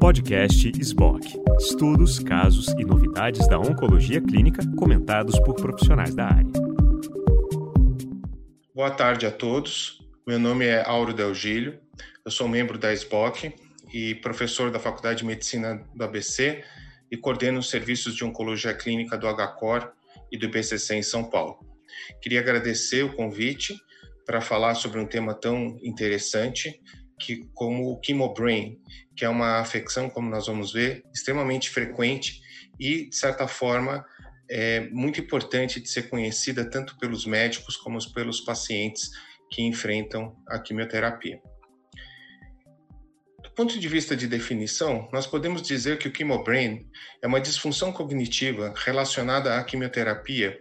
Podcast SBOC. Estudos, casos e novidades da oncologia clínica comentados por profissionais da área. Boa tarde a todos. Meu nome é Auro Delgílio. Eu sou membro da SBOC e professor da Faculdade de Medicina do ABC e coordeno os serviços de oncologia clínica do HCOR e do IBCC em São Paulo. Queria agradecer o convite para falar sobre um tema tão interessante que, como o chemobrain, que é uma afecção, como nós vamos ver, extremamente frequente e, de certa forma, é muito importante de ser conhecida tanto pelos médicos como pelos pacientes que enfrentam a quimioterapia. Do ponto de vista de definição, nós podemos dizer que o chemobrain é uma disfunção cognitiva relacionada à quimioterapia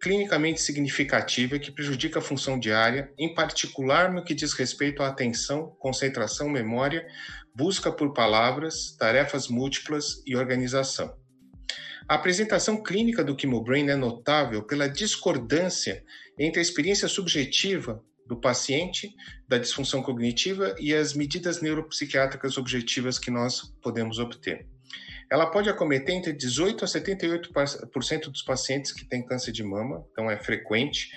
clinicamente significativa que prejudica a função diária, em particular no que diz respeito à atenção, concentração, memória, busca por palavras, tarefas múltiplas e organização. A apresentação clínica do chemobrain é notável pela discordância entre a experiência subjetiva do paciente, da disfunção cognitiva e as medidas neuropsiquiátricas objetivas que nós podemos obter. Ela pode acometer entre 18% a 78% dos pacientes que têm câncer de mama, então é frequente,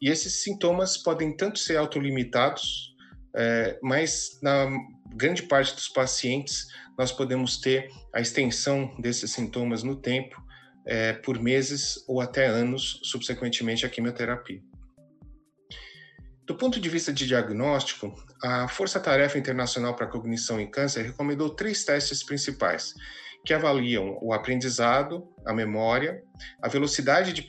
e esses sintomas podem tanto ser autolimitados, é, mas na grande parte dos pacientes nós podemos ter a extensão desses sintomas no tempo, é, por meses ou até anos, subsequentemente à quimioterapia. Do ponto de vista de diagnóstico, a Força Tarefa Internacional para a Cognição em Câncer recomendou três testes principais, que avaliam o aprendizado, a memória, a velocidade de,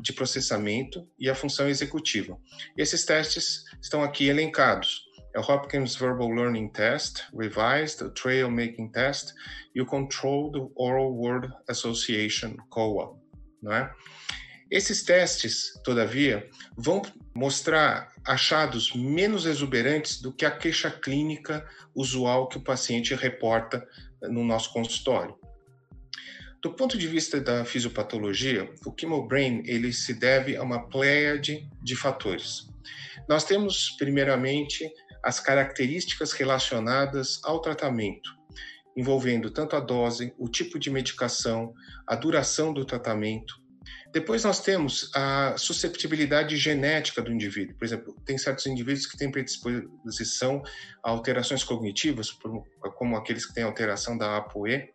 de processamento e a função executiva. Esses testes estão aqui elencados. É o Hopkins Verbal Learning Test, Revised, o Trail Making Test e o Controlled Oral Word Association, COA. Não é? Esses testes, todavia, vão mostrar achados menos exuberantes do que a queixa clínica usual que o paciente reporta no nosso consultório. Do ponto de vista da fisiopatologia, o chemobrain ele se deve a uma pleiade de fatores. Nós temos, primeiramente, as características relacionadas ao tratamento, envolvendo tanto a dose, o tipo de medicação, a duração do tratamento. Depois nós temos a susceptibilidade genética do indivíduo. Por exemplo, tem certos indivíduos que têm predisposição a alterações cognitivas, como aqueles que têm alteração da ApoE,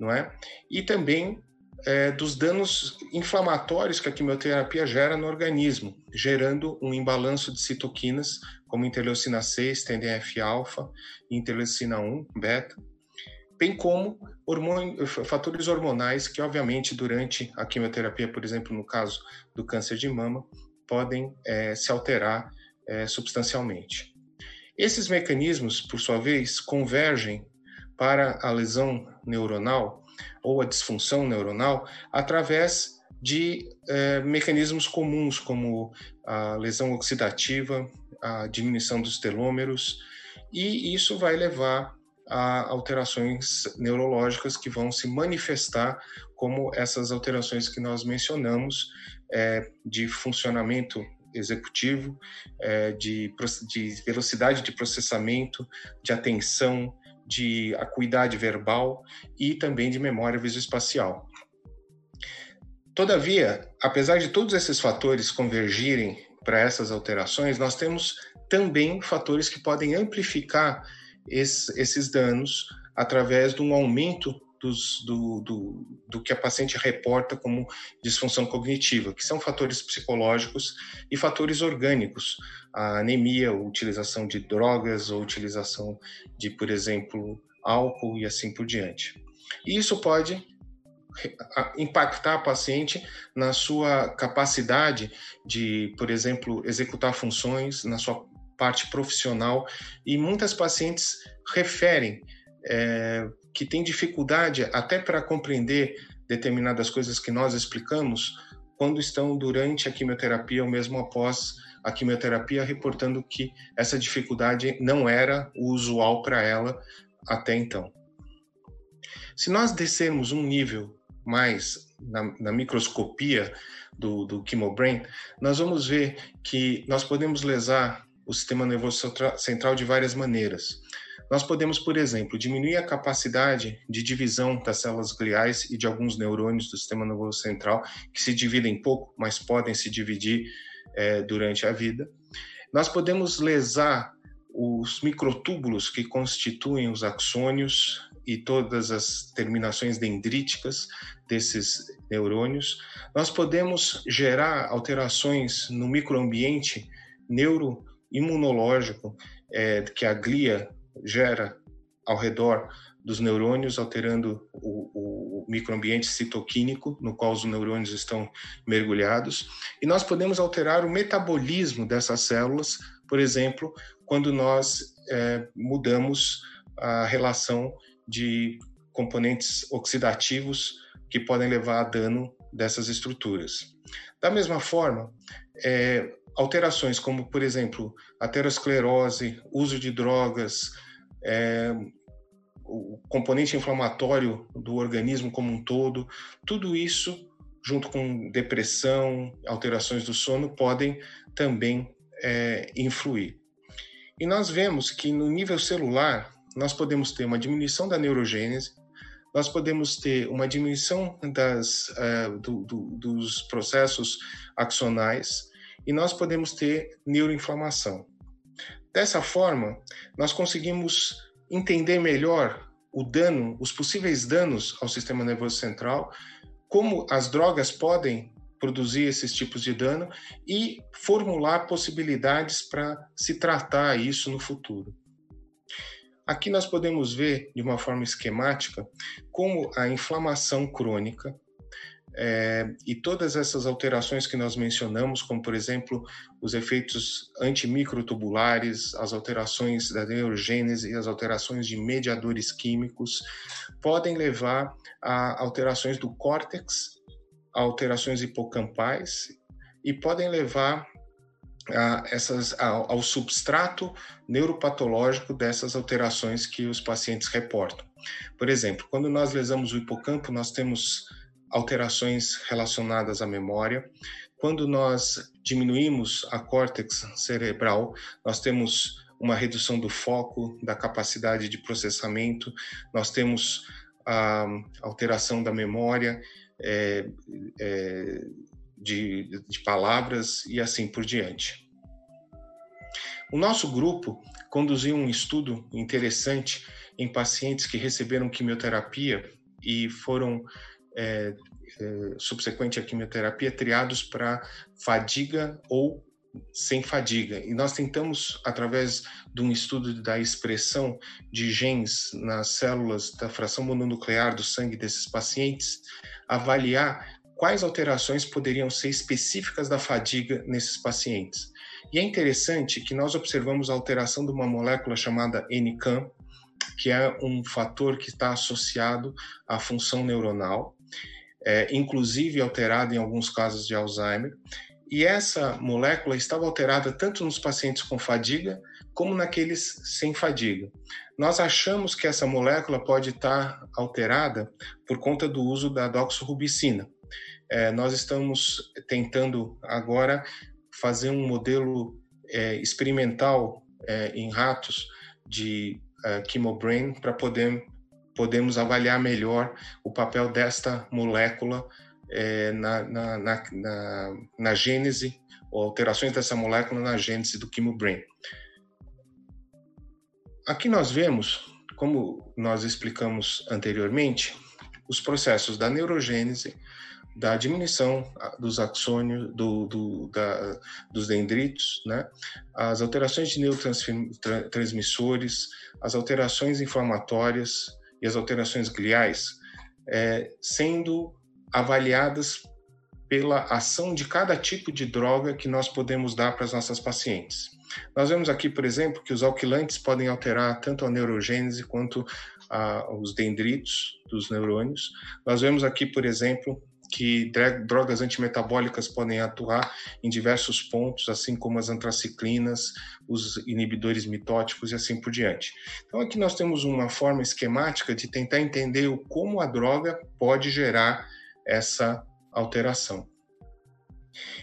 não é? E também é, dos danos inflamatórios que a quimioterapia gera no organismo, gerando um imbalanço de citoquinas, como interleucina 6, TNF-alfa, interleucina 1, beta, bem como hormônio, fatores hormonais que, obviamente, durante a quimioterapia, por exemplo, no caso do câncer de mama, podem é, se alterar é, substancialmente. Esses mecanismos, por sua vez, convergem para a lesão neuronal ou a disfunção neuronal através de eh, mecanismos comuns, como a lesão oxidativa, a diminuição dos telômeros, e isso vai levar a alterações neurológicas que vão se manifestar como essas alterações que nós mencionamos, eh, de funcionamento executivo, eh, de, de velocidade de processamento, de atenção, de acuidade verbal e também de memória visoespacial. Todavia, apesar de todos esses fatores convergirem para essas alterações, nós temos também fatores que podem amplificar esses danos através de um aumento dos, do, do, do, que a paciente reporta como disfunção cognitiva, que são fatores psicológicos e fatores orgânicos, a anemia, a utilização de drogas ou utilização de, por exemplo, álcool e assim por diante. E isso pode impactar a paciente na sua capacidade de, por exemplo, executar funções na sua parte profissional e muitas pacientes referem é, que têm dificuldade até para compreender determinadas coisas que nós explicamos quando estão durante a quimioterapia ou mesmo após a quimioterapia, reportando que essa dificuldade não era o usual para ela até então. Se nós descermos um nível mais na, na microscopia do, do chemobrain, nós vamos ver que nós podemos lesar o sistema nervoso central de várias maneiras. Nós podemos, por exemplo, diminuir a capacidade de divisão das células gliais e de alguns neurônios do sistema nervoso central, que se dividem pouco, mas podem se dividir é, durante a vida. Nós podemos lesar os microtúbulos que constituem os axônios e todas as terminações dendríticas desses neurônios. Nós podemos gerar alterações no microambiente neuroimunológico é, que a glia gera ao redor dos neurônios, alterando o, o, microambiente citoquímico no qual os neurônios estão mergulhados. E nós podemos alterar o metabolismo dessas células, por exemplo, quando nós é, mudamos a relação de componentes oxidativos que podem levar a dano dessas estruturas. Da mesma forma, é, alterações como, por exemplo, aterosclerose, uso de drogas, é, o componente inflamatório do organismo como um todo, tudo isso, junto com depressão, alterações do sono, podem também é, influir. E nós vemos que no nível celular, nós podemos ter uma diminuição da neurogênese, nós podemos ter uma diminuição das, uh, do, do, dos processos axonais e nós podemos ter neuroinflamação. Dessa forma, nós conseguimos entender melhor o dano, os possíveis danos ao sistema nervoso central, como as drogas podem produzir esses tipos de dano e formular possibilidades para se tratar isso no futuro. Aqui nós podemos ver de uma forma esquemática como a inflamação crônica é, e todas essas alterações que nós mencionamos, como por exemplo os efeitos antimicrotubulares, as alterações da neurogênese as alterações de mediadores químicos, podem levar a alterações do córtex, a alterações hipocampais e podem levar a essas, ao substrato neuropatológico dessas alterações que os pacientes reportam. Por exemplo, quando nós lesamos o hipocampo, nós temos alterações relacionadas à memória. Quando nós diminuímos a córtex cerebral, nós temos uma redução do foco, da capacidade de processamento, nós temos a alteração da memória, é, é, de, de palavras e assim por diante. O nosso grupo conduziu um estudo interessante em pacientes que receberam quimioterapia e foram é, é, subsequente à quimioterapia triados para fadiga ou sem fadiga. E nós tentamos, através de um estudo da expressão de genes nas células da fração mononuclear do sangue desses pacientes, avaliar quais alterações poderiam ser específicas da fadiga nesses pacientes. E é interessante que nós observamos a alteração de uma molécula chamada NCAM, que é um fator que está associado à função neuronal, é, inclusive alterado em alguns casos de Alzheimer. E essa molécula estava alterada tanto nos pacientes com fadiga como naqueles sem fadiga. Nós achamos que essa molécula pode estar alterada por conta do uso da doxorubicina. É, nós estamos tentando agora fazer um modelo é, experimental é, em ratos de uh, chemobrain para poder podemos avaliar melhor o papel desta molécula é, na, na, na, na, gênese, ou alterações dessa molécula na gênese do chemobrain. Aqui nós vemos, como nós explicamos anteriormente, os processos da neurogênese, da diminuição dos axônios, do, do, da, dos dendritos, né? as alterações de neurotransmissores, as alterações inflamatórias as alterações gliais, é, sendo avaliadas pela ação de cada tipo de droga que nós podemos dar para as nossas pacientes. Nós vemos aqui, por exemplo, que os alquilantes podem alterar tanto a neurogênese quanto a, os dendritos dos neurônios. Nós vemos aqui, por exemplo, que drogas antimetabólicas podem atuar em diversos pontos, assim como as antraciclinas, os inibidores mitóticos e assim por diante. Então aqui nós temos uma forma esquemática de tentar entender como a droga pode gerar essa alteração.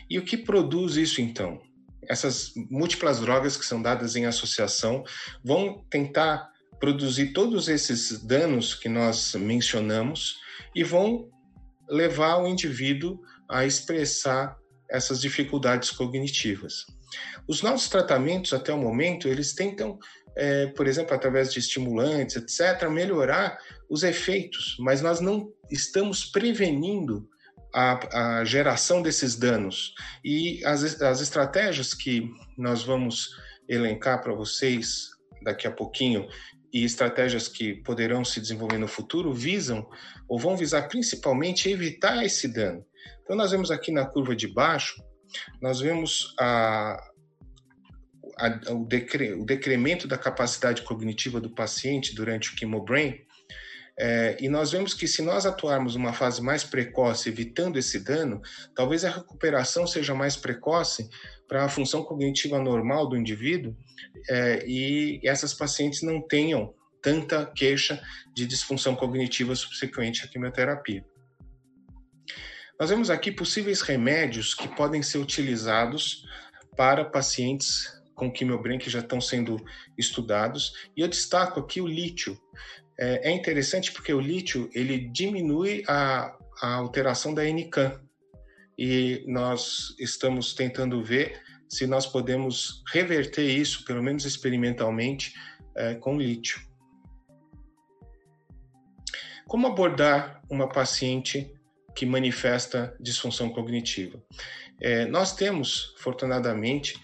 E o que produz isso então? Essas múltiplas drogas que são dadas em associação vão tentar produzir todos esses danos que nós mencionamos e vão levar o indivíduo a expressar essas dificuldades cognitivas. Os nossos tratamentos, até o momento, eles tentam, é, por exemplo, através de estimulantes, etc., melhorar os efeitos, mas nós não estamos prevenindo a, a geração desses danos. E as, as estratégias que nós vamos elencar para vocês daqui a pouquinho e estratégias que poderão se desenvolver no futuro visam ou vão visar principalmente evitar esse dano. Então nós vemos aqui na curva de baixo, nós vemos a, a, o, decre, o decremento da capacidade cognitiva do paciente durante o chemobrain, é, e nós vemos que se nós atuarmos numa fase mais precoce, evitando esse dano, talvez a recuperação seja mais precoce para a função cognitiva normal do indivíduo é, e essas pacientes não tenham tanta queixa de disfunção cognitiva subsequente à quimioterapia. Nós vemos aqui possíveis remédios que podem ser utilizados para pacientes com quimiobrain que já estão sendo estudados, e eu destaco aqui o lítio. É, é interessante porque o lítio ele diminui a, a alteração da NCAM e nós estamos tentando ver se nós podemos reverter isso, pelo menos experimentalmente, é, com lítio. Como abordar uma paciente que manifesta disfunção cognitiva? É, nós temos, afortunadamente,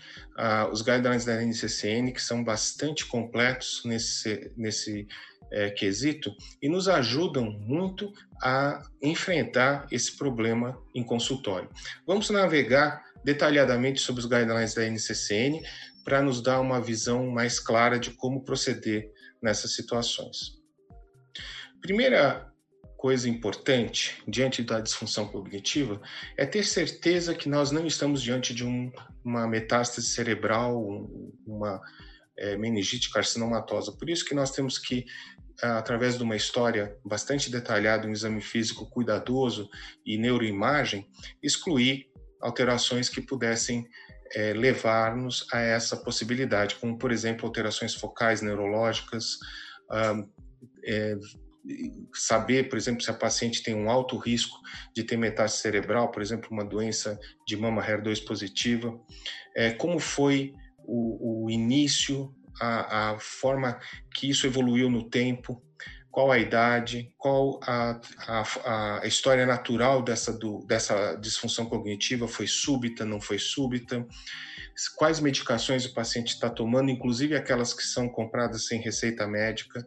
os guidelines da NCCN, que são bastante completos nesse, nesse é, quesito e nos ajudam muito a enfrentar esse problema em consultório. Vamos navegar detalhadamente sobre os guidelines da NCCN para nos dar uma visão mais clara de como proceder nessas situações. Primeira coisa importante diante da disfunção cognitiva é ter certeza que nós não estamos diante de um, uma metástase cerebral, uma é, meningite carcinomatosa. Por isso que nós temos que através de uma história bastante detalhada, um exame físico cuidadoso e neuroimagem, excluir alterações que pudessem é, levar-nos a essa possibilidade, como, por exemplo, alterações focais neurológicas, é, saber, por exemplo, se a paciente tem um alto risco de ter metástase cerebral, por exemplo, uma doença de mama HER2 positiva, é, como foi o, o início a, a forma que isso evoluiu no tempo, qual a idade, qual a, a, a história natural dessa, do, dessa disfunção cognitiva, foi súbita, não foi súbita, quais medicações o paciente está tomando, inclusive aquelas que são compradas sem receita médica,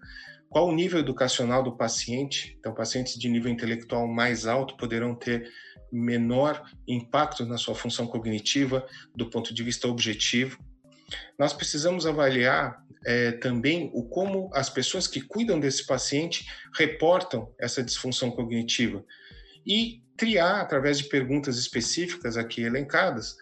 qual o nível educacional do paciente, então pacientes de nível intelectual mais alto poderão ter menor impacto na sua função cognitiva do ponto de vista objetivo, nós precisamos avaliar é, também o como as pessoas que cuidam desse paciente reportam essa disfunção cognitiva e triar através de perguntas específicas aqui elencadas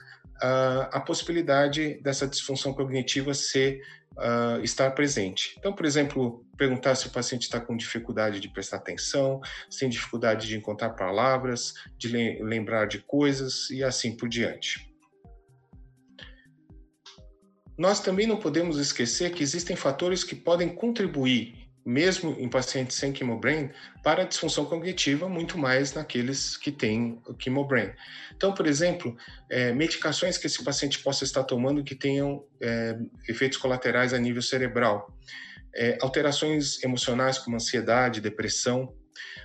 uh, a possibilidade dessa disfunção cognitiva ser uh, estar presente. Então, por exemplo, perguntar se o paciente está com dificuldade de prestar atenção, se tem dificuldade de encontrar palavras, de lembrar de coisas e assim por diante. Nós também não podemos esquecer que existem fatores que podem contribuir, mesmo em pacientes sem chemobrain, para a disfunção cognitiva, muito mais naqueles que têm o chemobrain. Então, por exemplo, é, medicações que esse paciente possa estar tomando que tenham é, efeitos colaterais a nível cerebral, é, alterações emocionais como ansiedade, depressão,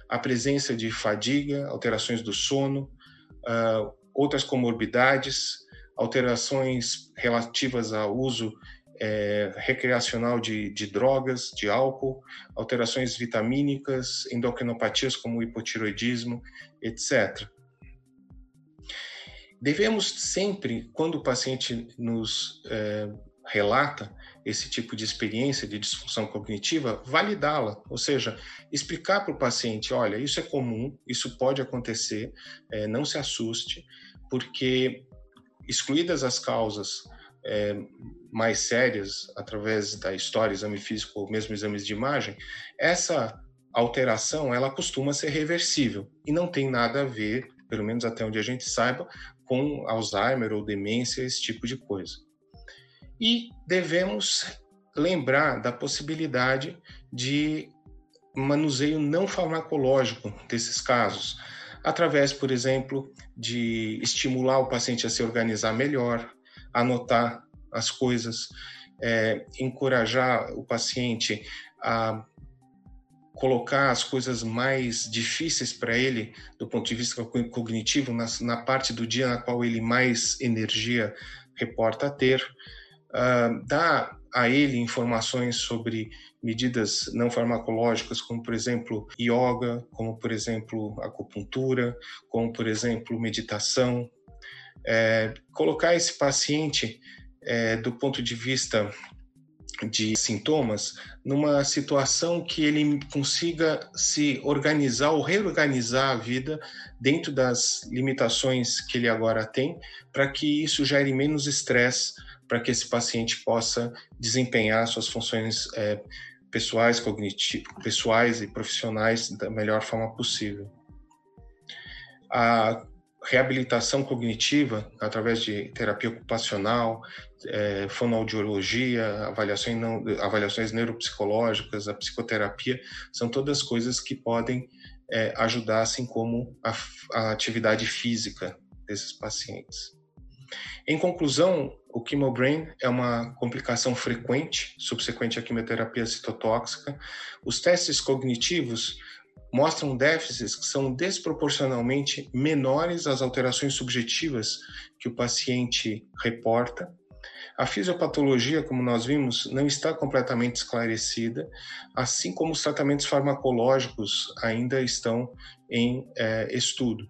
a presença de fadiga, alterações do sono, uh, outras comorbidades, alterações relativas ao uso é, recreacional de, de, drogas, de álcool, alterações vitamínicas, endocrinopatias como hipotiroidismo, etc. Devemos sempre, quando o paciente nos é, relata esse tipo de experiência de disfunção cognitiva, validá-la, ou seja, explicar para o paciente: olha, isso é comum, isso pode acontecer, é, não se assuste, porque excluídas as causas é, mais sérias, através da história, exame físico ou mesmo exames de imagem, essa alteração ela costuma ser reversível e não tem nada a ver, pelo menos até onde a gente saiba, com Alzheimer ou demência, esse tipo de coisa. E devemos lembrar da possibilidade de manuseio não farmacológico desses casos, através, por exemplo, de estimular o paciente a se organizar melhor, anotar as coisas, é, encorajar o paciente a colocar as coisas mais difíceis para ele, do ponto de vista cognitivo, na, na, parte do dia na qual ele mais energia reporta ter, uh, a ele informações sobre medidas não farmacológicas, como por exemplo yoga, como por exemplo acupuntura, como por exemplo meditação. É, colocar esse paciente é, do ponto de vista de sintomas numa situação que ele consiga se organizar ou reorganizar a vida dentro das limitações que ele agora tem, para que isso gere menos estresse, para que esse paciente possa desempenhar suas funções é, pessoais, cognitivas, pessoais e profissionais da melhor forma possível. A reabilitação cognitiva através de terapia ocupacional, é, fonoaudiologia, avaliações, não, avaliações neuropsicológicas, a psicoterapia, são todas coisas que podem é, ajudar, assim como a, a atividade física desses pacientes. Em conclusão, o chemobrain é uma complicação frequente subsequente à quimioterapia citotóxica. Os testes cognitivos mostram déficits que são desproporcionalmente menores às alterações subjetivas que o paciente reporta. A fisiopatologia, como nós vimos, não está completamente esclarecida, assim como os tratamentos farmacológicos ainda estão em é, estudo.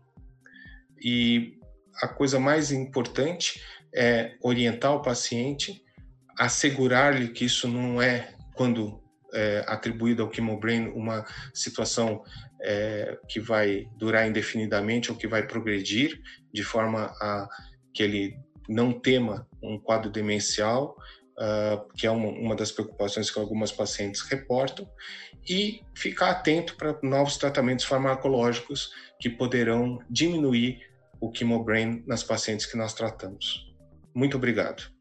E a coisa mais importante é orientar o paciente, assegurar-lhe que isso não é, quando é, atribuído ao chemobrain, uma situação é, que vai durar indefinidamente ou que vai progredir de forma a que ele não tema um quadro demencial, uh, que é uma, uma, das preocupações que algumas pacientes reportam, e ficar atento para novos tratamentos farmacológicos que poderão diminuir o chemobrain nas pacientes que nós tratamos. Muito obrigado.